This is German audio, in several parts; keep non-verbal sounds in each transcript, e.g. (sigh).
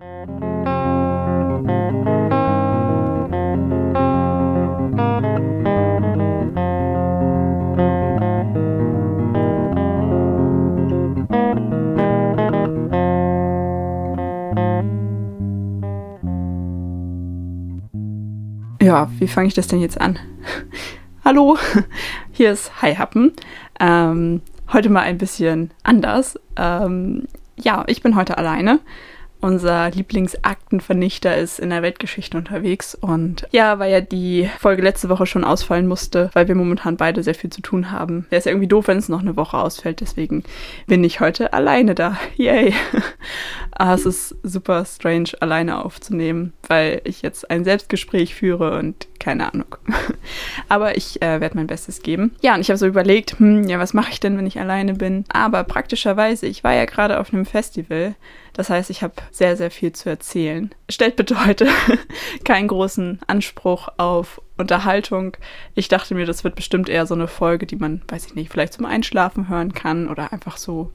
Ja, wie fange ich das denn jetzt an? (laughs) Hallo, (laughs) hier ist Hi Happen. Ähm, heute mal ein bisschen anders. Ähm, ja, ich bin heute alleine unser Lieblingsaktenvernichter ist in der Weltgeschichte unterwegs. Und ja, weil ja die Folge letzte Woche schon ausfallen musste, weil wir momentan beide sehr viel zu tun haben. Wäre es ja irgendwie doof, wenn es noch eine Woche ausfällt. Deswegen bin ich heute alleine da. (laughs) Yay. (laughs) Ah, es ist super strange, alleine aufzunehmen, weil ich jetzt ein Selbstgespräch führe und keine Ahnung. (laughs) Aber ich äh, werde mein Bestes geben. Ja, und ich habe so überlegt, hm, ja, was mache ich denn, wenn ich alleine bin? Aber praktischerweise, ich war ja gerade auf einem Festival das heißt, ich habe sehr, sehr viel zu erzählen. Stellt bitte heute (laughs) keinen großen Anspruch auf Unterhaltung. Ich dachte mir, das wird bestimmt eher so eine Folge, die man, weiß ich nicht, vielleicht zum Einschlafen hören kann oder einfach so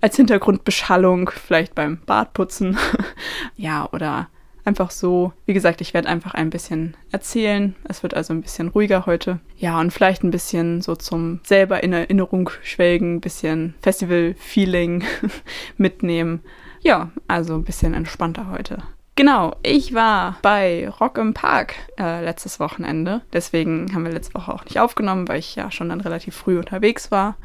als Hintergrundbeschallung, vielleicht beim Badputzen. (laughs) ja, oder einfach so. Wie gesagt, ich werde einfach ein bisschen erzählen. Es wird also ein bisschen ruhiger heute. Ja, und vielleicht ein bisschen so zum selber in Erinnerung schwelgen, ein bisschen Festival-Feeling (laughs) mitnehmen. Ja, also ein bisschen entspannter heute. Genau, ich war bei Rock im Park äh, letztes Wochenende. Deswegen haben wir letzte Woche auch nicht aufgenommen, weil ich ja schon dann relativ früh unterwegs war.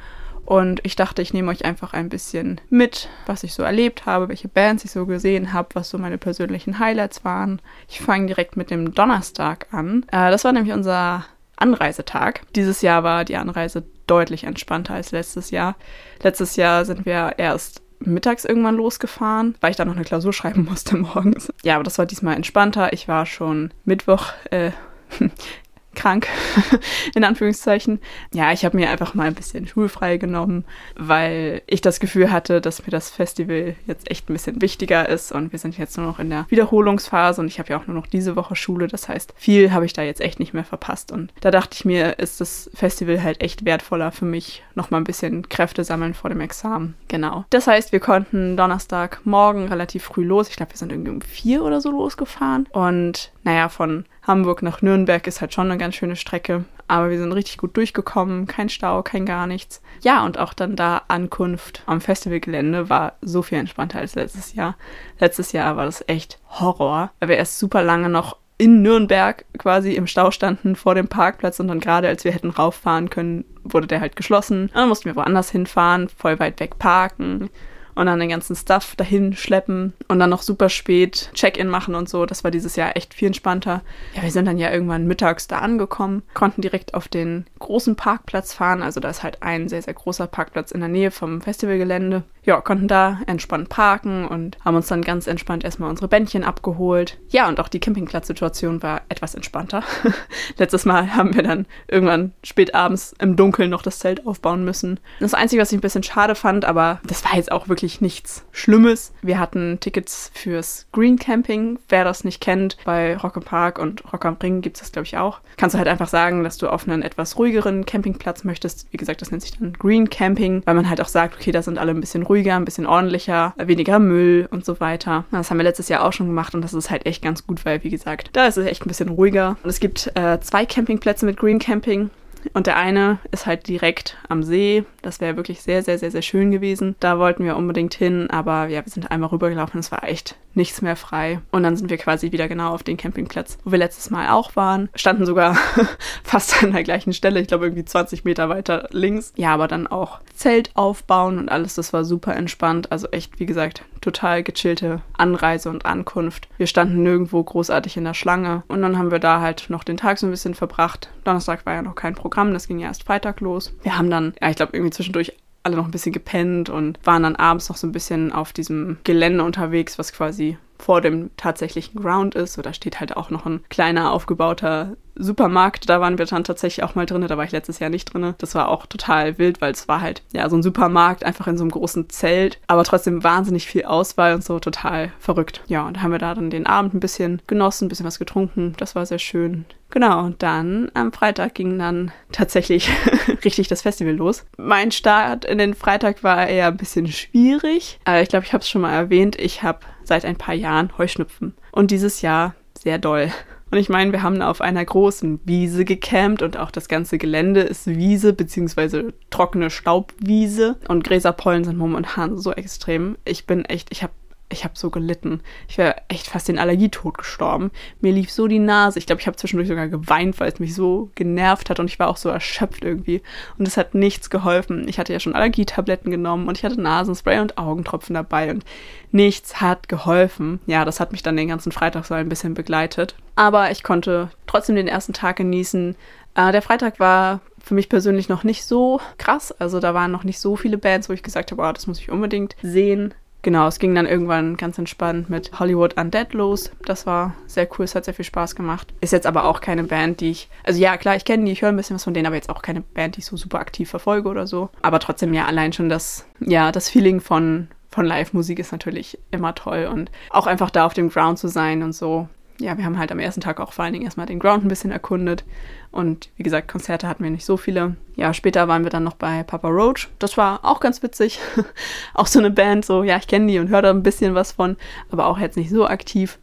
Und ich dachte, ich nehme euch einfach ein bisschen mit, was ich so erlebt habe, welche Bands ich so gesehen habe, was so meine persönlichen Highlights waren. Ich fange direkt mit dem Donnerstag an. Äh, das war nämlich unser Anreisetag. Dieses Jahr war die Anreise deutlich entspannter als letztes Jahr. Letztes Jahr sind wir erst mittags irgendwann losgefahren, weil ich da noch eine Klausur schreiben (laughs) musste morgens. Ja, aber das war diesmal entspannter. Ich war schon Mittwoch äh, (laughs) krank, (laughs) in Anführungszeichen. Ja, ich habe mir einfach mal ein bisschen schulfrei genommen, weil ich das Gefühl hatte, dass mir das Festival jetzt echt ein bisschen wichtiger ist und wir sind jetzt nur noch in der Wiederholungsphase und ich habe ja auch nur noch diese Woche Schule. Das heißt, viel habe ich da jetzt echt nicht mehr verpasst und da dachte ich mir, ist das Festival halt echt wertvoller für mich, noch mal ein bisschen Kräfte sammeln vor dem Examen. Genau. Das heißt, wir konnten Donnerstagmorgen relativ früh los. Ich glaube, wir sind irgendwie um vier oder so losgefahren und naja, von Hamburg nach Nürnberg ist halt schon eine ganz schöne Strecke. Aber wir sind richtig gut durchgekommen, kein Stau, kein gar nichts. Ja, und auch dann da Ankunft am Festivalgelände war so viel entspannter als letztes Jahr. Letztes Jahr war das echt Horror, weil wir erst super lange noch in Nürnberg quasi im Stau standen vor dem Parkplatz und dann gerade als wir hätten rauffahren können, wurde der halt geschlossen. dann mussten wir woanders hinfahren, voll weit weg parken und dann den ganzen Stuff dahin schleppen und dann noch super spät Check-in machen und so. Das war dieses Jahr echt viel entspannter. Ja, wir sind dann ja irgendwann mittags da angekommen, konnten direkt auf den großen Parkplatz fahren. Also da ist halt ein sehr, sehr großer Parkplatz in der Nähe vom Festivalgelände. Ja, konnten da entspannt parken und haben uns dann ganz entspannt erstmal unsere Bändchen abgeholt. Ja, und auch die Campingplatzsituation war etwas entspannter. (laughs) Letztes Mal haben wir dann irgendwann spät abends im Dunkeln noch das Zelt aufbauen müssen. Das Einzige, was ich ein bisschen schade fand, aber das war jetzt auch wirklich wirklich nichts Schlimmes. Wir hatten Tickets fürs Green Camping. Wer das nicht kennt, bei Rock am Park und Rock am Ring gibt es das, glaube ich, auch. Kannst du halt einfach sagen, dass du auf einen etwas ruhigeren Campingplatz möchtest. Wie gesagt, das nennt sich dann Green Camping, weil man halt auch sagt, okay, da sind alle ein bisschen ruhiger, ein bisschen ordentlicher, weniger Müll und so weiter. Das haben wir letztes Jahr auch schon gemacht und das ist halt echt ganz gut, weil, wie gesagt, da ist es echt ein bisschen ruhiger. Und es gibt äh, zwei Campingplätze mit Green Camping. Und der eine ist halt direkt am See. Das wäre wirklich sehr, sehr, sehr, sehr schön gewesen. Da wollten wir unbedingt hin, aber ja, wir sind einmal rübergelaufen. Es war echt nichts mehr frei. Und dann sind wir quasi wieder genau auf den Campingplatz, wo wir letztes Mal auch waren. Standen sogar (laughs) fast an der gleichen Stelle. Ich glaube, irgendwie 20 Meter weiter links. Ja, aber dann auch Zelt aufbauen und alles. Das war super entspannt. Also echt, wie gesagt, total gechillte Anreise und Ankunft. Wir standen nirgendwo großartig in der Schlange. Und dann haben wir da halt noch den Tag so ein bisschen verbracht. Donnerstag war ja noch kein Programm. Das ging ja erst Freitag los. Wir haben dann, ja, ich glaube, irgendwie zwischendurch alle noch ein bisschen gepennt und waren dann abends noch so ein bisschen auf diesem Gelände unterwegs, was quasi vor dem tatsächlichen Ground ist. So, da steht halt auch noch ein kleiner aufgebauter Supermarkt, da waren wir dann tatsächlich auch mal drin, da war ich letztes Jahr nicht drin. Das war auch total wild, weil es war halt ja so ein Supermarkt, einfach in so einem großen Zelt, aber trotzdem wahnsinnig viel Auswahl und so, total verrückt. Ja, und da haben wir da dann den Abend ein bisschen genossen, ein bisschen was getrunken, das war sehr schön. Genau, und dann am Freitag ging dann tatsächlich (laughs) richtig das Festival los. Mein Start in den Freitag war eher ein bisschen schwierig. Aber ich glaube, ich habe es schon mal erwähnt. Ich habe seit ein paar Jahren Heuschnupfen. Und dieses Jahr sehr doll. Und ich meine, wir haben auf einer großen Wiese gecampt und auch das ganze Gelände ist Wiese bzw. trockene Staubwiese. Und Gräserpollen sind momentan so extrem. Ich bin echt, ich habe ich habe so gelitten. Ich wäre echt fast den Allergietod gestorben. Mir lief so die Nase. Ich glaube, ich habe zwischendurch sogar geweint, weil es mich so genervt hat und ich war auch so erschöpft irgendwie. Und es hat nichts geholfen. Ich hatte ja schon Allergietabletten genommen und ich hatte Nasenspray und Augentropfen dabei und nichts hat geholfen. Ja, das hat mich dann den ganzen Freitag so ein bisschen begleitet. Aber ich konnte trotzdem den ersten Tag genießen. Äh, der Freitag war für mich persönlich noch nicht so krass. Also da waren noch nicht so viele Bands, wo ich gesagt habe, oh, das muss ich unbedingt sehen. Genau, es ging dann irgendwann ganz entspannt mit Hollywood Undead los. Das war sehr cool, es hat sehr viel Spaß gemacht. Ist jetzt aber auch keine Band, die ich. Also ja, klar, ich kenne die, ich höre ein bisschen was von denen, aber jetzt auch keine Band, die ich so super aktiv verfolge oder so. Aber trotzdem ja, allein schon das, ja, das Feeling von, von Live-Musik ist natürlich immer toll und auch einfach da auf dem Ground zu sein und so ja, wir haben halt am ersten Tag auch vor allen Dingen erstmal den Ground ein bisschen erkundet. Und wie gesagt, Konzerte hatten wir nicht so viele. Ja, später waren wir dann noch bei Papa Roach. Das war auch ganz witzig. (laughs) auch so eine Band, so, ja, ich kenne die und höre da ein bisschen was von, aber auch jetzt nicht so aktiv.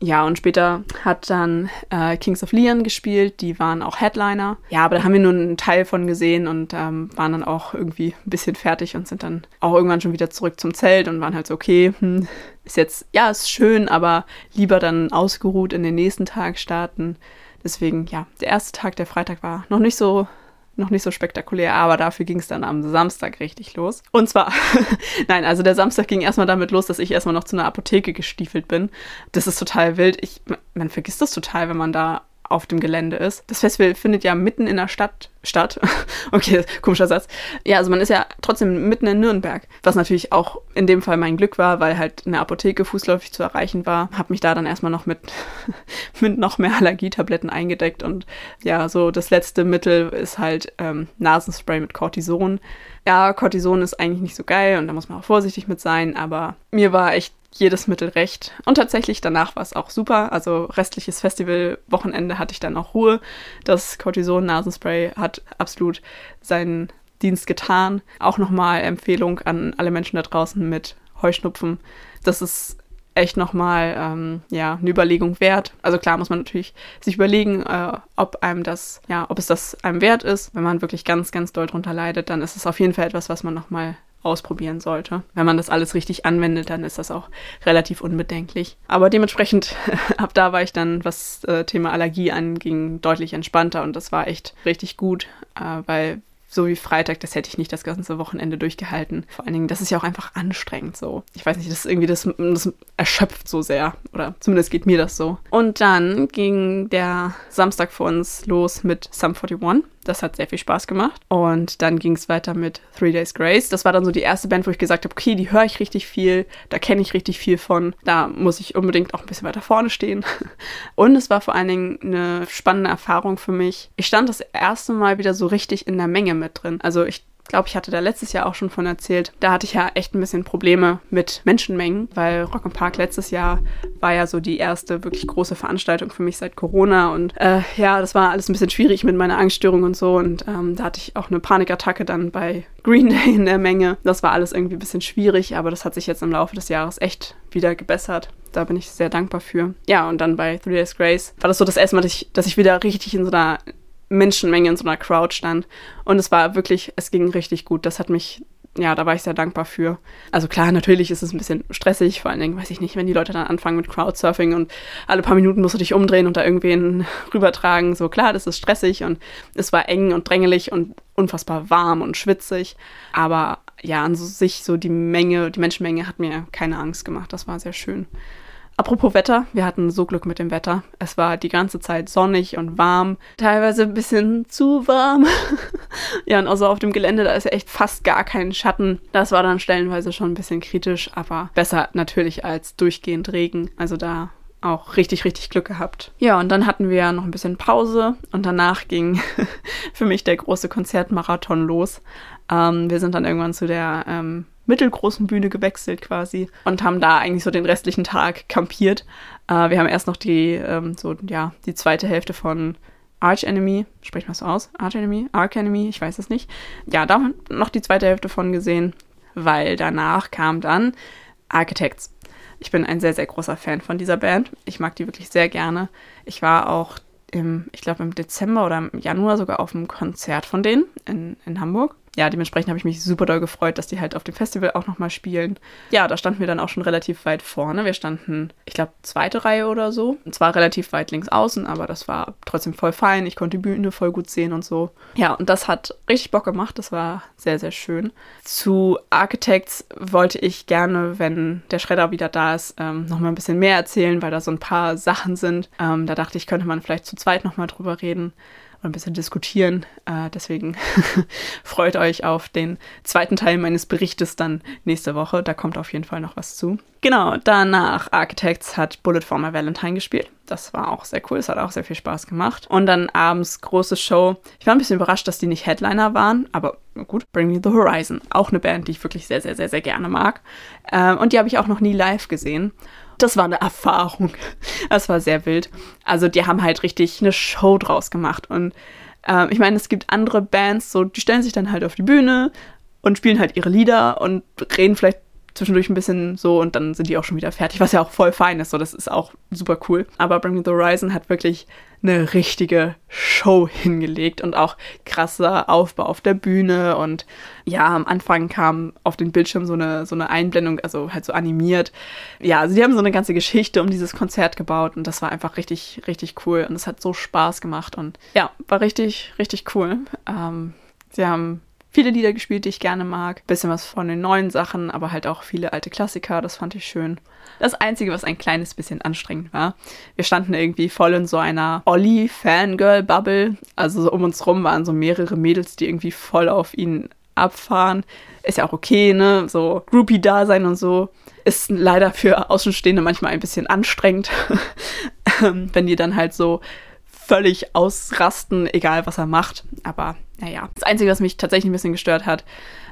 Ja, und später hat dann äh, Kings of Leon gespielt, die waren auch Headliner. Ja, aber da haben wir nur einen Teil von gesehen und ähm, waren dann auch irgendwie ein bisschen fertig und sind dann auch irgendwann schon wieder zurück zum Zelt und waren halt so, okay, hm, ist jetzt, ja, ist schön, aber lieber dann ausgeruht in den nächsten Tag starten. Deswegen, ja, der erste Tag, der Freitag war noch nicht so noch nicht so spektakulär, aber dafür ging es dann am Samstag richtig los. Und zwar, (laughs) nein, also der Samstag ging erstmal damit los, dass ich erstmal noch zu einer Apotheke gestiefelt bin. Das ist total wild. Ich, man vergisst das total, wenn man da auf dem Gelände ist. Das Festival findet ja mitten in der Stadt statt. (laughs) okay, komischer Satz. Ja, also man ist ja trotzdem mitten in Nürnberg, was natürlich auch in dem Fall mein Glück war, weil halt eine Apotheke fußläufig zu erreichen war. Hab mich da dann erstmal noch mit, (laughs) mit noch mehr Allergietabletten eingedeckt und ja, so das letzte Mittel ist halt ähm, Nasenspray mit Cortison. Ja, Cortison ist eigentlich nicht so geil und da muss man auch vorsichtig mit sein, aber mir war echt jedes Mittel recht. Und tatsächlich danach war es auch super. Also restliches Festivalwochenende hatte ich dann auch Ruhe. Das Cortison-Nasenspray hat absolut seinen Dienst getan. Auch nochmal Empfehlung an alle Menschen da draußen mit Heuschnupfen. Das ist echt nochmal ähm, ja, eine Überlegung wert. Also klar muss man natürlich sich überlegen, äh, ob einem das, ja, ob es das einem wert ist. Wenn man wirklich ganz, ganz doll drunter leidet, dann ist es auf jeden Fall etwas, was man nochmal ausprobieren sollte. Wenn man das alles richtig anwendet, dann ist das auch relativ unbedenklich. Aber dementsprechend, (laughs) ab da war ich dann, was äh, Thema Allergie anging, deutlich entspannter und das war echt richtig gut, äh, weil so wie Freitag, das hätte ich nicht das ganze Wochenende durchgehalten. Vor allen Dingen, das ist ja auch einfach anstrengend so. Ich weiß nicht, das ist irgendwie, das, das erschöpft so sehr. Oder zumindest geht mir das so. Und dann ging der Samstag für uns los mit Sum 41. Das hat sehr viel Spaß gemacht. Und dann ging es weiter mit Three Days Grace. Das war dann so die erste Band, wo ich gesagt habe, okay, die höre ich richtig viel, da kenne ich richtig viel von. Da muss ich unbedingt auch ein bisschen weiter vorne stehen. (laughs) Und es war vor allen Dingen eine spannende Erfahrung für mich. Ich stand das erste Mal wieder so richtig in der Menge mit drin. Also ich glaube, ich hatte da letztes Jahr auch schon von erzählt. Da hatte ich ja echt ein bisschen Probleme mit Menschenmengen, weil Rock im Park letztes Jahr war ja so die erste wirklich große Veranstaltung für mich seit Corona und äh, ja, das war alles ein bisschen schwierig mit meiner Angststörung und so und ähm, da hatte ich auch eine Panikattacke dann bei (laughs) Green Day in der Menge. Das war alles irgendwie ein bisschen schwierig, aber das hat sich jetzt im Laufe des Jahres echt wieder gebessert. Da bin ich sehr dankbar für. Ja, und dann bei Three Days Grace war das so das erste Mal, dass ich, dass ich wieder richtig in so einer Menschenmenge in so einer Crowd stand. Und es war wirklich, es ging richtig gut. Das hat mich, ja, da war ich sehr dankbar für. Also klar, natürlich ist es ein bisschen stressig, vor allen Dingen, weiß ich nicht, wenn die Leute dann anfangen mit Crowdsurfing und alle paar Minuten musst du dich umdrehen und da irgendwen (laughs) rübertragen. So klar, das ist stressig und es war eng und drängelig und unfassbar warm und schwitzig. Aber ja, an sich so die Menge, die Menschenmenge hat mir keine Angst gemacht. Das war sehr schön. Apropos Wetter, wir hatten so Glück mit dem Wetter. Es war die ganze Zeit sonnig und warm, teilweise ein bisschen zu warm. (laughs) ja, und außer auf dem Gelände, da ist ja echt fast gar kein Schatten. Das war dann stellenweise schon ein bisschen kritisch, aber besser natürlich als durchgehend Regen. Also da auch richtig, richtig Glück gehabt. Ja, und dann hatten wir noch ein bisschen Pause und danach ging (laughs) für mich der große Konzertmarathon los. Ähm, wir sind dann irgendwann zu der ähm, mittelgroßen Bühne gewechselt quasi und haben da eigentlich so den restlichen Tag kampiert. Äh, wir haben erst noch die, ähm, so, ja, die zweite Hälfte von Arch Enemy, spricht man so aus? Arch Enemy? Arch Enemy, ich weiß es nicht. Ja, da noch die zweite Hälfte von gesehen, weil danach kam dann Architects. Ich bin ein sehr, sehr großer Fan von dieser Band. Ich mag die wirklich sehr gerne. Ich war auch im, ich glaube im Dezember oder im Januar sogar auf einem Konzert von denen in, in Hamburg ja, dementsprechend habe ich mich super doll gefreut, dass die halt auf dem Festival auch nochmal spielen. Ja, da standen wir dann auch schon relativ weit vorne. Wir standen, ich glaube, zweite Reihe oder so. Und zwar relativ weit links außen, aber das war trotzdem voll fein. Ich konnte die Bühne voll gut sehen und so. Ja, und das hat richtig Bock gemacht. Das war sehr, sehr schön. Zu Architects wollte ich gerne, wenn der Schredder wieder da ist, ähm, nochmal ein bisschen mehr erzählen, weil da so ein paar Sachen sind. Ähm, da dachte ich, könnte man vielleicht zu zweit nochmal drüber reden ein bisschen diskutieren. Äh, deswegen (laughs) freut euch auf den zweiten Teil meines Berichtes dann nächste Woche. Da kommt auf jeden Fall noch was zu. Genau, danach Architects hat Bullet for My Valentine gespielt. Das war auch sehr cool. Es hat auch sehr viel Spaß gemacht. Und dann abends große Show. Ich war ein bisschen überrascht, dass die nicht Headliner waren, aber gut. Bring Me the Horizon. Auch eine Band, die ich wirklich sehr, sehr, sehr, sehr gerne mag. Ähm, und die habe ich auch noch nie live gesehen das war eine Erfahrung. Das war sehr wild. Also die haben halt richtig eine Show draus gemacht. Und äh, ich meine, es gibt andere Bands, so die stellen sich dann halt auf die Bühne und spielen halt ihre Lieder und reden vielleicht zwischendurch ein bisschen so und dann sind die auch schon wieder fertig, was ja auch voll fein ist. So, das ist auch super cool. Aber Bring Me the Horizon hat wirklich eine richtige Show hingelegt und auch krasser Aufbau auf der Bühne. Und ja, am Anfang kam auf den Bildschirm so eine, so eine Einblendung, also halt so animiert. Ja, also die haben so eine ganze Geschichte um dieses Konzert gebaut und das war einfach richtig, richtig cool. Und es hat so Spaß gemacht und ja, war richtig, richtig cool. Ähm, sie haben viele Lieder gespielt, die ich gerne mag. Bisschen was von den neuen Sachen, aber halt auch viele alte Klassiker, das fand ich schön. Das Einzige, was ein kleines bisschen anstrengend war, wir standen irgendwie voll in so einer Olli-Fangirl-Bubble. Also so um uns rum waren so mehrere Mädels, die irgendwie voll auf ihn abfahren. Ist ja auch okay, ne? So Groupie-Dasein und so. Ist leider für Außenstehende manchmal ein bisschen anstrengend, (laughs) wenn die dann halt so völlig ausrasten, egal was er macht. Aber naja, das Einzige, was mich tatsächlich ein bisschen gestört hat,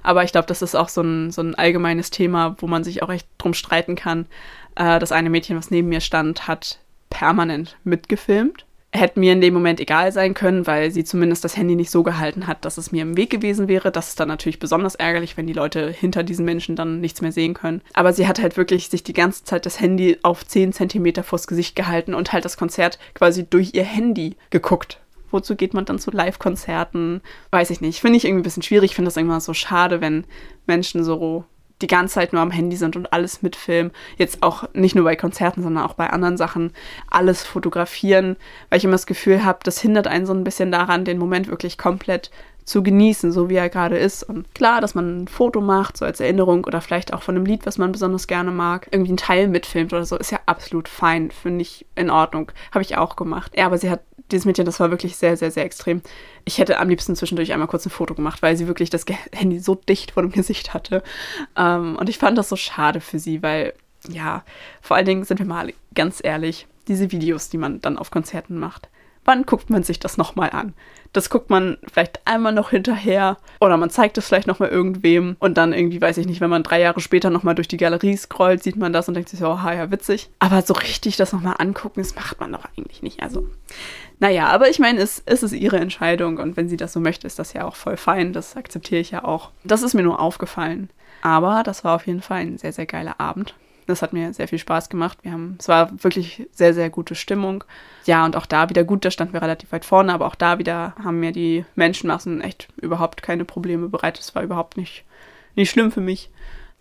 aber ich glaube, das ist auch so ein, so ein allgemeines Thema, wo man sich auch echt drum streiten kann. Äh, das eine Mädchen, was neben mir stand, hat permanent mitgefilmt hätte mir in dem Moment egal sein können, weil sie zumindest das Handy nicht so gehalten hat, dass es mir im Weg gewesen wäre. Das ist dann natürlich besonders ärgerlich, wenn die Leute hinter diesen Menschen dann nichts mehr sehen können. Aber sie hat halt wirklich sich die ganze Zeit das Handy auf 10 Zentimeter vors Gesicht gehalten und halt das Konzert quasi durch ihr Handy geguckt. Wozu geht man dann zu Live-Konzerten? Weiß ich nicht. Finde ich irgendwie ein bisschen schwierig. Finde das immer so schade, wenn Menschen so die ganze Zeit nur am Handy sind und alles mitfilmen. Jetzt auch nicht nur bei Konzerten, sondern auch bei anderen Sachen alles fotografieren, weil ich immer das Gefühl habe, das hindert einen so ein bisschen daran, den Moment wirklich komplett zu genießen, so wie er gerade ist. Und klar, dass man ein Foto macht, so als Erinnerung oder vielleicht auch von einem Lied, was man besonders gerne mag, irgendwie einen Teil mitfilmt oder so, ist ja absolut fein, finde ich in Ordnung. Habe ich auch gemacht. Ja, aber sie hat, dieses Mädchen, das war wirklich sehr, sehr, sehr extrem. Ich hätte am liebsten zwischendurch einmal kurz ein Foto gemacht, weil sie wirklich das (laughs) Handy so dicht vor dem Gesicht hatte. Ähm, und ich fand das so schade für sie, weil, ja, vor allen Dingen sind wir mal ganz ehrlich, diese Videos, die man dann auf Konzerten macht, wann guckt man sich das nochmal an? Das guckt man vielleicht einmal noch hinterher oder man zeigt es vielleicht nochmal irgendwem und dann irgendwie, weiß ich nicht, wenn man drei Jahre später nochmal durch die Galerie scrollt, sieht man das und denkt sich so, oh, ja, witzig. Aber so richtig das nochmal angucken, das macht man doch eigentlich nicht. Also, naja, aber ich meine, es, es ist ihre Entscheidung und wenn sie das so möchte, ist das ja auch voll fein. Das akzeptiere ich ja auch. Das ist mir nur aufgefallen. Aber das war auf jeden Fall ein sehr, sehr geiler Abend. Das hat mir sehr viel Spaß gemacht. Wir haben, es war wirklich sehr, sehr gute Stimmung. Ja, und auch da wieder gut, da standen wir relativ weit vorne, aber auch da wieder haben mir die Menschenmassen echt überhaupt keine Probleme bereitet. Es war überhaupt nicht, nicht schlimm für mich.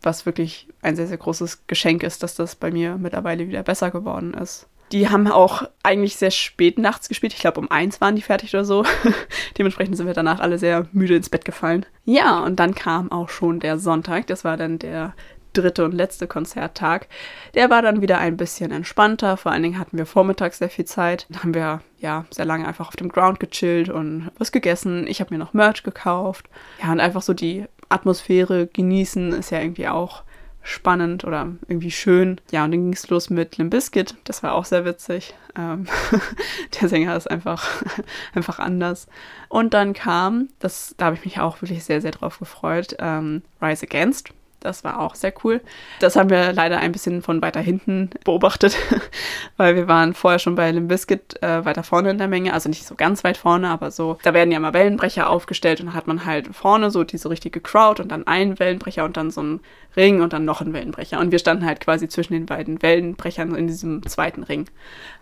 Was wirklich ein sehr, sehr großes Geschenk ist, dass das bei mir mittlerweile wieder besser geworden ist. Die haben auch eigentlich sehr spät nachts gespielt. Ich glaube, um eins waren die fertig oder so. (laughs) Dementsprechend sind wir danach alle sehr müde ins Bett gefallen. Ja, und dann kam auch schon der Sonntag. Das war dann der dritte und letzte Konzerttag. Der war dann wieder ein bisschen entspannter. Vor allen Dingen hatten wir vormittags sehr viel Zeit. Dann haben wir ja sehr lange einfach auf dem Ground gechillt und was gegessen. Ich habe mir noch Merch gekauft. Ja, und einfach so die Atmosphäre genießen ist ja irgendwie auch spannend oder irgendwie schön. Ja, und dann ging es los mit Limp Bizkit. Das war auch sehr witzig. Ähm, (laughs) der Sänger ist einfach, (laughs) einfach anders. Und dann kam, das, da habe ich mich auch wirklich sehr, sehr drauf gefreut, ähm, Rise Against. Das war auch sehr cool. Das haben wir leider ein bisschen von weiter hinten beobachtet, (laughs) weil wir waren vorher schon bei Limp Bizkit äh, weiter vorne in der Menge, also nicht so ganz weit vorne, aber so, da werden ja mal Wellenbrecher aufgestellt und hat man halt vorne so diese richtige Crowd und dann einen Wellenbrecher und dann so einen Ring und dann noch ein Wellenbrecher. Und wir standen halt quasi zwischen den beiden Wellenbrechern in diesem zweiten Ring.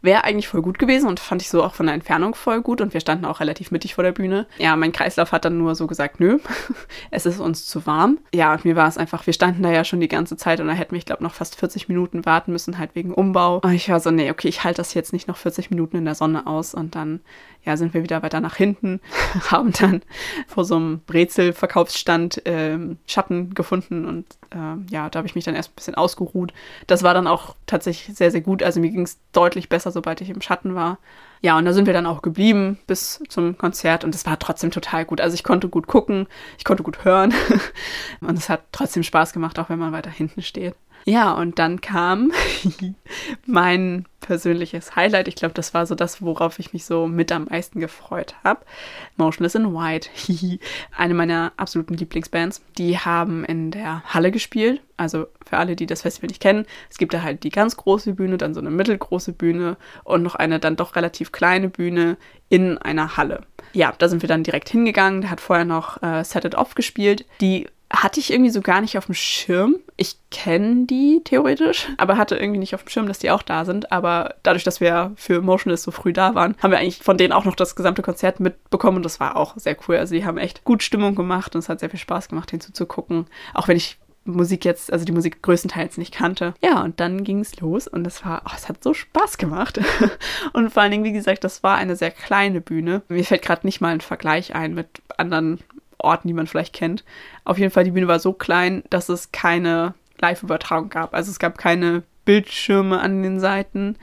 Wäre eigentlich voll gut gewesen und fand ich so auch von der Entfernung voll gut. Und wir standen auch relativ mittig vor der Bühne. Ja, mein Kreislauf hat dann nur so gesagt, nö, (laughs) es ist uns zu warm. Ja, und mir war es einfach, wir standen da ja schon die ganze Zeit und da hätten wir, ich glaube, noch fast 40 Minuten warten müssen, halt wegen Umbau. Und ich war so, nee, okay, ich halte das jetzt nicht noch 40 Minuten in der Sonne aus. Und dann, ja, sind wir wieder weiter nach hinten, (laughs) haben dann vor so einem Brezelverkaufsstand ähm, Schatten gefunden und ähm, ja, da habe ich mich dann erst ein bisschen ausgeruht. Das war dann auch tatsächlich sehr, sehr gut. Also mir ging es deutlich besser, sobald ich im Schatten war. Ja, und da sind wir dann auch geblieben bis zum Konzert und es war trotzdem total gut. Also ich konnte gut gucken, ich konnte gut hören (laughs) und es hat trotzdem Spaß gemacht, auch wenn man weiter hinten steht. Ja, und dann kam (laughs) mein persönliches Highlight. Ich glaube, das war so das, worauf ich mich so mit am meisten gefreut habe. Motionless in White. (laughs) Eine meiner absoluten Lieblingsbands. Die haben in der Halle gespielt. Also für alle, die das Festival nicht kennen, es gibt da halt die ganz große Bühne, dann so eine mittelgroße Bühne und noch eine dann doch relativ kleine Bühne in einer Halle. Ja, da sind wir dann direkt hingegangen. Der hat vorher noch äh, Set It Off gespielt. Die hatte ich irgendwie so gar nicht auf dem Schirm. Ich kenne die theoretisch, (laughs) aber hatte irgendwie nicht auf dem Schirm, dass die auch da sind. Aber dadurch, dass wir für Motionless so früh da waren, haben wir eigentlich von denen auch noch das gesamte Konzert mitbekommen und das war auch sehr cool. Also die haben echt gut Stimmung gemacht und es hat sehr viel Spaß gemacht, hinzuzugucken. Auch wenn ich Musik jetzt, also die Musik größtenteils nicht kannte. Ja, und dann ging es los und es war, oh, es hat so Spaß gemacht. (laughs) und vor allen Dingen, wie gesagt, das war eine sehr kleine Bühne. Mir fällt gerade nicht mal ein Vergleich ein mit anderen Orten, die man vielleicht kennt. Auf jeden Fall, die Bühne war so klein, dass es keine Live-Übertragung gab. Also es gab keine Bildschirme an den Seiten.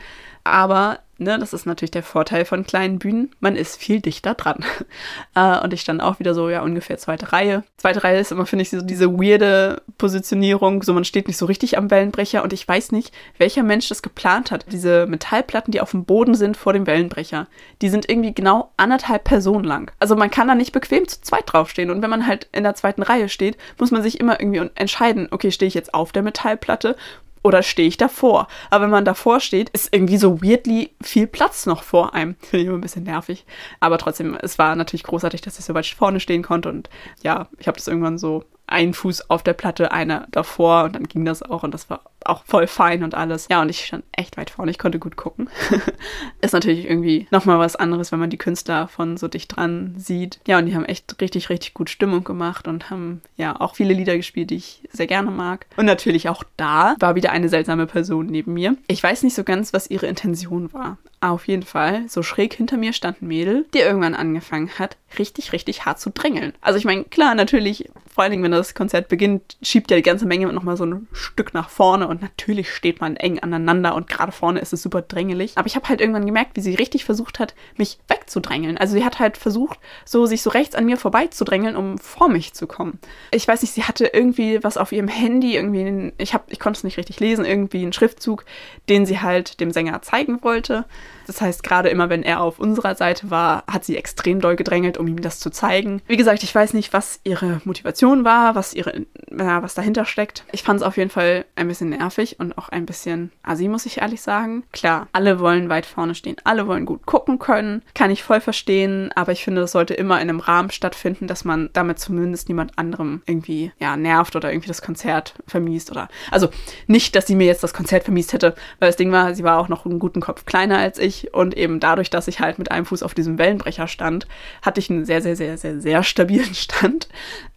Aber Ne, das ist natürlich der Vorteil von kleinen Bühnen. Man ist viel dichter dran. (laughs) äh, und ich stand auch wieder so, ja, ungefähr zweite Reihe. Zweite Reihe ist immer, finde ich, so diese weirde Positionierung. So, man steht nicht so richtig am Wellenbrecher und ich weiß nicht, welcher Mensch das geplant hat. Diese Metallplatten, die auf dem Boden sind vor dem Wellenbrecher, die sind irgendwie genau anderthalb Personen lang. Also man kann da nicht bequem zu zweit draufstehen. Und wenn man halt in der zweiten Reihe steht, muss man sich immer irgendwie entscheiden, okay, stehe ich jetzt auf der Metallplatte oder stehe ich davor? Aber wenn man davor steht, ist irgendwie so weirdly viel Platz noch vor einem. (laughs) Finde ich immer ein bisschen nervig. Aber trotzdem, es war natürlich großartig, dass ich so weit vorne stehen konnte. Und ja, ich habe das irgendwann so ein Fuß auf der Platte, einer davor und dann ging das auch und das war auch voll fein und alles. Ja, und ich stand echt weit vorne, ich konnte gut gucken. (laughs) ist natürlich irgendwie nochmal was anderes, wenn man die Künstler von so dicht dran sieht. Ja, und die haben echt richtig, richtig gut Stimmung gemacht und haben ja auch viele Lieder gespielt, die ich sehr gerne mag. Und natürlich auch da war wieder eine seltsame Person neben mir. Ich weiß nicht so ganz, was ihre Intention war. Auf jeden Fall, so schräg hinter mir stand ein Mädel, die irgendwann angefangen hat, richtig, richtig hart zu drängeln. Also ich meine, klar, natürlich, vor allen Dingen, wenn das Konzert beginnt, schiebt ja die ganze Menge nochmal so ein Stück nach vorne und natürlich steht man eng aneinander und gerade vorne ist es super drängelig. Aber ich habe halt irgendwann gemerkt, wie sie richtig versucht hat, mich wegzudrängeln. Also sie hat halt versucht, so sich so rechts an mir vorbeizudrängeln, um vor mich zu kommen. Ich weiß nicht, sie hatte irgendwie was auf ihrem Handy, irgendwie, ich, hab, ich konnte es nicht richtig lesen, irgendwie einen Schriftzug, den sie halt dem Sänger zeigen wollte. Das heißt, gerade immer wenn er auf unserer Seite war, hat sie extrem doll gedrängelt, um ihm das zu zeigen. Wie gesagt, ich weiß nicht, was ihre Motivation war, was ihre, ja, was dahinter steckt. Ich fand es auf jeden Fall ein bisschen nervig und auch ein bisschen assi, muss ich ehrlich sagen. Klar, alle wollen weit vorne stehen, alle wollen gut gucken können, kann ich voll verstehen, aber ich finde, das sollte immer in einem Rahmen stattfinden, dass man damit zumindest niemand anderem irgendwie ja, nervt oder irgendwie das Konzert vermiest oder also nicht, dass sie mir jetzt das Konzert vermiest hätte, weil das Ding war, sie war auch noch einen guten Kopf kleiner als ich und eben dadurch, dass ich halt mit einem Fuß auf diesem Wellenbrecher stand, hatte ich einen sehr, sehr, sehr, sehr, sehr stabilen (laughs) Stand.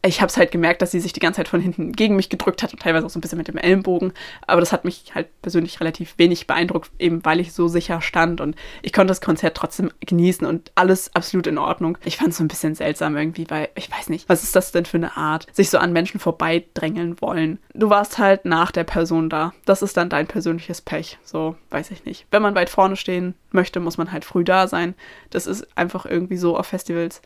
Ich habe es halt gemerkt, dass sie sich die ganze Zeit von hinten gegen mich gedrückt hat und teilweise auch so ein bisschen mit dem Ellenbogen. Aber das hat mich halt persönlich relativ wenig beeindruckt, eben weil ich so sicher stand und ich konnte das Konzert trotzdem genießen und alles absolut in Ordnung. Ich fand es so ein bisschen seltsam irgendwie, weil ich weiß nicht, was ist das denn für eine Art, sich so an Menschen vorbeidrängeln wollen. Du warst halt nach der Person da. Das ist dann dein persönliches Pech. So, weiß ich nicht. Wenn man weit vorne stehen möchte, muss man halt früh da sein. Das ist einfach irgendwie so auf Festivals.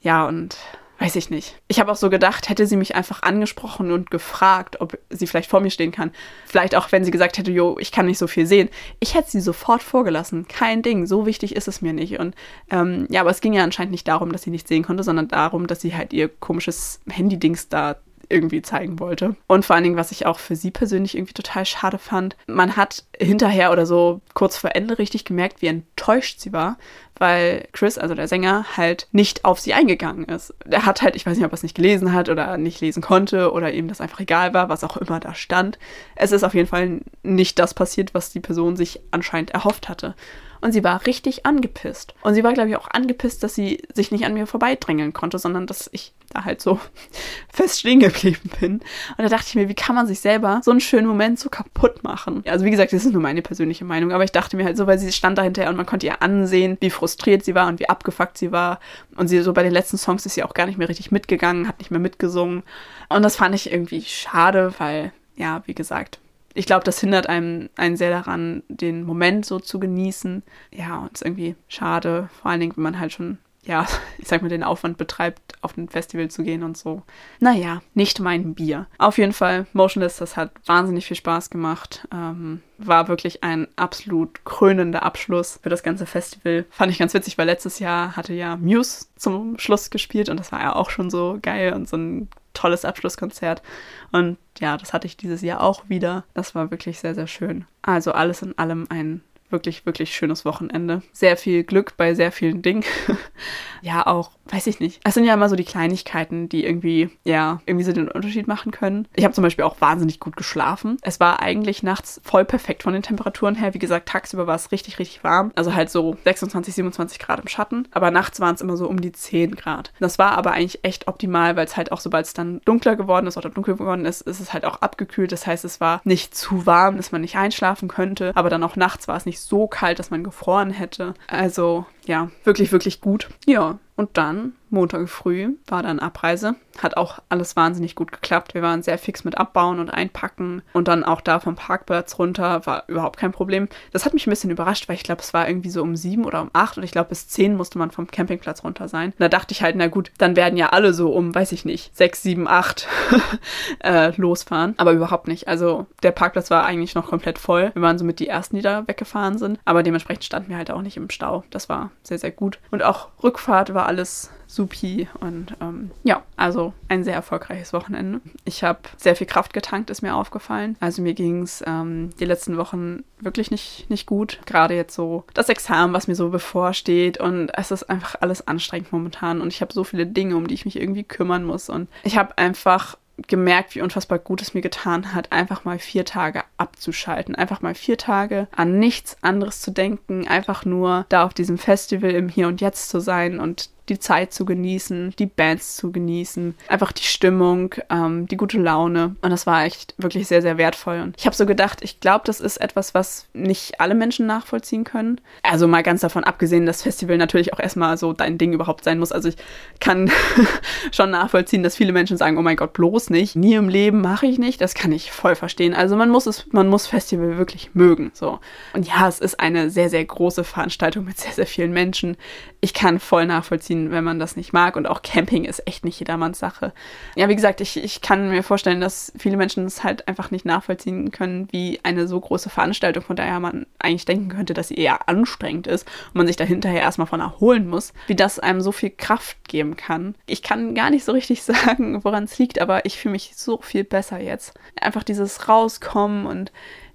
Ja, und weiß ich nicht. Ich habe auch so gedacht, hätte sie mich einfach angesprochen und gefragt, ob sie vielleicht vor mir stehen kann. Vielleicht auch, wenn sie gesagt hätte, jo, ich kann nicht so viel sehen. Ich hätte sie sofort vorgelassen. Kein Ding, so wichtig ist es mir nicht. Und ähm, ja, aber es ging ja anscheinend nicht darum, dass sie nicht sehen konnte, sondern darum, dass sie halt ihr komisches Handy-Dings da irgendwie zeigen wollte. Und vor allen Dingen, was ich auch für sie persönlich irgendwie total schade fand, man hat hinterher oder so kurz vor Ende richtig gemerkt, wie enttäuscht sie war, weil Chris, also der Sänger, halt nicht auf sie eingegangen ist. Er hat halt, ich weiß nicht, ob er es nicht gelesen hat oder nicht lesen konnte oder ihm das einfach egal war, was auch immer da stand. Es ist auf jeden Fall nicht das passiert, was die Person sich anscheinend erhofft hatte. Und sie war richtig angepisst. Und sie war, glaube ich, auch angepisst, dass sie sich nicht an mir vorbeidrängeln konnte, sondern dass ich da halt so (laughs) fest stehen geblieben bin. Und da dachte ich mir, wie kann man sich selber so einen schönen Moment so kaputt machen? Also wie gesagt, das ist nur meine persönliche Meinung, aber ich dachte mir halt so, weil sie stand dahinter und man konnte ihr ansehen, wie frustriert sie war und wie abgefuckt sie war. Und sie so bei den letzten Songs ist sie auch gar nicht mehr richtig mitgegangen, hat nicht mehr mitgesungen. Und das fand ich irgendwie schade, weil, ja, wie gesagt, ich glaube, das hindert einem, einen sehr daran, den Moment so zu genießen. Ja, und es ist irgendwie schade, vor allen Dingen, wenn man halt schon, ja, (laughs) ich sag mal, den Aufwand betreibt, auf ein Festival zu gehen und so. Naja, nicht mein Bier. Auf jeden Fall, Motionless, das hat wahnsinnig viel Spaß gemacht. Ähm, war wirklich ein absolut krönender Abschluss für das ganze Festival. Fand ich ganz witzig, weil letztes Jahr hatte ja Muse zum Schluss gespielt und das war ja auch schon so geil und so ein tolles Abschlusskonzert. Und ja, das hatte ich dieses Jahr auch wieder. Das war wirklich sehr, sehr schön. Also alles in allem ein wirklich, wirklich schönes Wochenende. Sehr viel Glück bei sehr vielen Dingen. (laughs) ja, auch, weiß ich nicht. Es sind ja immer so die Kleinigkeiten, die irgendwie, ja, irgendwie so den Unterschied machen können. Ich habe zum Beispiel auch wahnsinnig gut geschlafen. Es war eigentlich nachts voll perfekt von den Temperaturen her. Wie gesagt, tagsüber war es richtig, richtig warm. Also halt so 26, 27 Grad im Schatten. Aber nachts waren es immer so um die 10 Grad. Das war aber eigentlich echt optimal, weil es halt auch, sobald es dann dunkler geworden ist oder dunkel geworden ist, ist es halt auch abgekühlt. Das heißt, es war nicht zu warm, dass man nicht einschlafen könnte. Aber dann auch nachts war es nicht so kalt, dass man gefroren hätte. Also ja, wirklich, wirklich gut. Ja, und dann, Montag früh, war dann Abreise. Hat auch alles wahnsinnig gut geklappt. Wir waren sehr fix mit Abbauen und Einpacken. Und dann auch da vom Parkplatz runter war überhaupt kein Problem. Das hat mich ein bisschen überrascht, weil ich glaube, es war irgendwie so um sieben oder um acht. Und ich glaube, bis zehn musste man vom Campingplatz runter sein. Da dachte ich halt, na gut, dann werden ja alle so um, weiß ich nicht, sechs, sieben, acht (laughs) äh, losfahren. Aber überhaupt nicht. Also der Parkplatz war eigentlich noch komplett voll. Wir waren somit die ersten, die da weggefahren sind. Aber dementsprechend standen wir halt auch nicht im Stau. Das war sehr, sehr gut. Und auch Rückfahrt war alles supi. Und ähm, ja, also ein sehr erfolgreiches Wochenende. Ich habe sehr viel Kraft getankt, ist mir aufgefallen. Also mir ging es ähm, die letzten Wochen wirklich nicht, nicht gut. Gerade jetzt so das Examen, was mir so bevorsteht. Und es ist einfach alles anstrengend momentan. Und ich habe so viele Dinge, um die ich mich irgendwie kümmern muss. Und ich habe einfach gemerkt, wie unfassbar gut es mir getan hat, einfach mal vier Tage abzuschalten. Einfach mal vier Tage an nichts anderes zu denken, einfach nur da auf diesem Festival im Hier und Jetzt zu sein und die Zeit zu genießen, die Bands zu genießen, einfach die Stimmung, ähm, die gute Laune. Und das war echt wirklich sehr, sehr wertvoll. Und ich habe so gedacht, ich glaube, das ist etwas, was nicht alle Menschen nachvollziehen können. Also mal ganz davon abgesehen, dass Festival natürlich auch erstmal so dein Ding überhaupt sein muss. Also ich kann (laughs) schon nachvollziehen, dass viele Menschen sagen, oh mein Gott, bloß nicht. Nie im Leben mache ich nicht. Das kann ich voll verstehen. Also man muss es, man muss Festival wirklich mögen. So. Und ja, es ist eine sehr, sehr große Veranstaltung mit sehr, sehr vielen Menschen. Ich kann voll nachvollziehen, wenn man das nicht mag. Und auch Camping ist echt nicht jedermanns Sache. Ja, wie gesagt, ich, ich kann mir vorstellen, dass viele Menschen es halt einfach nicht nachvollziehen können, wie eine so große Veranstaltung, von der man eigentlich denken könnte, dass sie eher anstrengend ist und man sich da hinterher erstmal von erholen muss, wie das einem so viel Kraft geben kann. Ich kann gar nicht so richtig (laughs) sagen, woran es liegt, aber ich fühle mich so viel besser jetzt. Einfach dieses Rauskommen und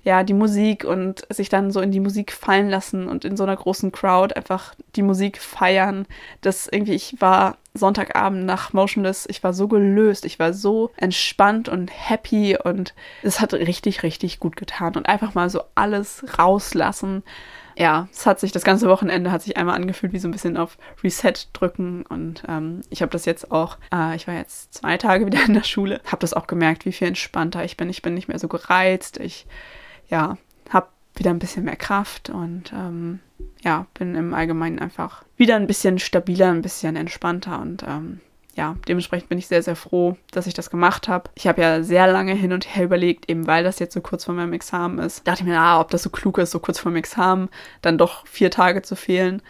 ja, die Musik und sich dann so in die Musik fallen lassen und in so einer großen Crowd einfach die Musik feiern. Das irgendwie, ich war Sonntagabend nach Motionless, ich war so gelöst, ich war so entspannt und happy und es hat richtig, richtig gut getan und einfach mal so alles rauslassen. Ja, es hat sich das ganze Wochenende hat sich einmal angefühlt wie so ein bisschen auf Reset drücken und ähm, ich habe das jetzt auch, äh, ich war jetzt zwei Tage (laughs) wieder in der Schule, habe das auch gemerkt, wie viel entspannter ich bin. Ich bin nicht mehr so gereizt, ich ja, habe wieder ein bisschen mehr Kraft und ähm, ja, bin im Allgemeinen einfach wieder ein bisschen stabiler, ein bisschen entspannter und ähm, ja, dementsprechend bin ich sehr, sehr froh, dass ich das gemacht habe. Ich habe ja sehr lange hin und her überlegt, eben weil das jetzt so kurz vor meinem Examen ist. Dachte ich mir, ah, ob das so klug ist, so kurz vor dem Examen dann doch vier Tage zu fehlen.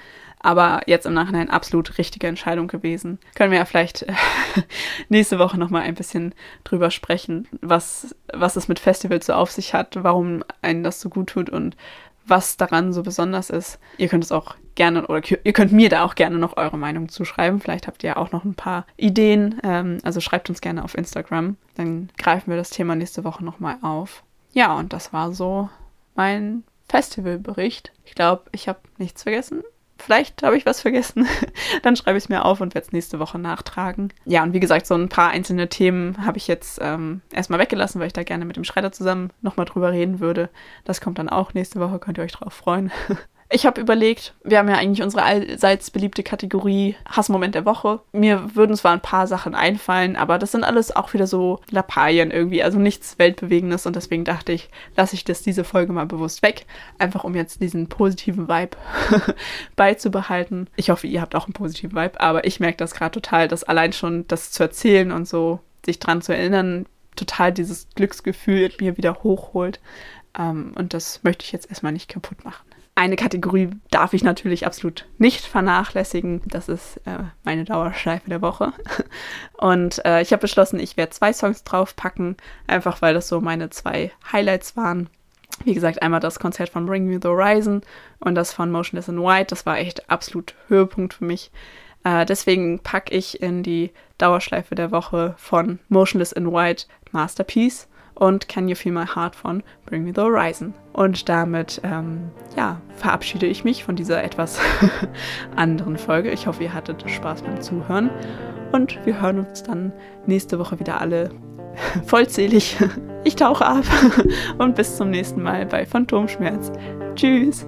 Aber jetzt im Nachhinein absolut richtige Entscheidung gewesen. Können wir ja vielleicht äh, (laughs) nächste Woche nochmal ein bisschen drüber sprechen, was, was es mit Festivals so auf sich hat, warum einen das so gut tut und was daran so besonders ist. Ihr könnt es auch gerne oder ihr könnt mir da auch gerne noch eure Meinung zuschreiben. Vielleicht habt ihr ja auch noch ein paar Ideen. Ähm, also schreibt uns gerne auf Instagram. Dann greifen wir das Thema nächste Woche nochmal auf. Ja, und das war so mein Festivalbericht. Ich glaube, ich habe nichts vergessen. Vielleicht habe ich was vergessen. (laughs) Dann schreibe ich es mir auf und werde es nächste Woche nachtragen. Ja, und wie gesagt, so ein paar einzelne Themen habe ich jetzt ähm, erstmal weggelassen, weil ich da gerne mit dem Schredder zusammen nochmal drüber reden würde. Das kommt dann auch nächste Woche, könnt ihr euch drauf freuen. (laughs) Ich habe überlegt, wir haben ja eigentlich unsere allseits beliebte Kategorie Hassmoment der Woche. Mir würden zwar ein paar Sachen einfallen, aber das sind alles auch wieder so Lappalien irgendwie, also nichts Weltbewegendes und deswegen dachte ich, lasse ich das diese Folge mal bewusst weg, einfach um jetzt diesen positiven Vibe (laughs) beizubehalten. Ich hoffe, ihr habt auch einen positiven Vibe, aber ich merke das gerade total, dass allein schon das zu erzählen und so sich dran zu erinnern, total dieses Glücksgefühl mir wieder hochholt. Ähm, und das möchte ich jetzt erstmal nicht kaputt machen. Eine Kategorie darf ich natürlich absolut nicht vernachlässigen. Das ist äh, meine Dauerschleife der Woche. (laughs) Und äh, ich habe beschlossen, ich werde zwei Songs draufpacken, einfach weil das so meine zwei Highlights waren. Wie gesagt, einmal das Konzert von Bring Me the Horizon und das von Motionless in White. Das war echt absolut Höhepunkt für mich. Äh, deswegen packe ich in die Dauerschleife der Woche von Motionless in White Masterpiece und Can You Feel My Heart von Bring Me the Horizon. Und damit, ähm, ja, verabschiede ich mich von dieser etwas (laughs) anderen Folge. Ich hoffe, ihr hattet Spaß beim Zuhören und wir hören uns dann nächste Woche wieder alle (laughs) vollzählig. (laughs) Ich tauche ab und bis zum nächsten Mal bei Phantomschmerz. Tschüss!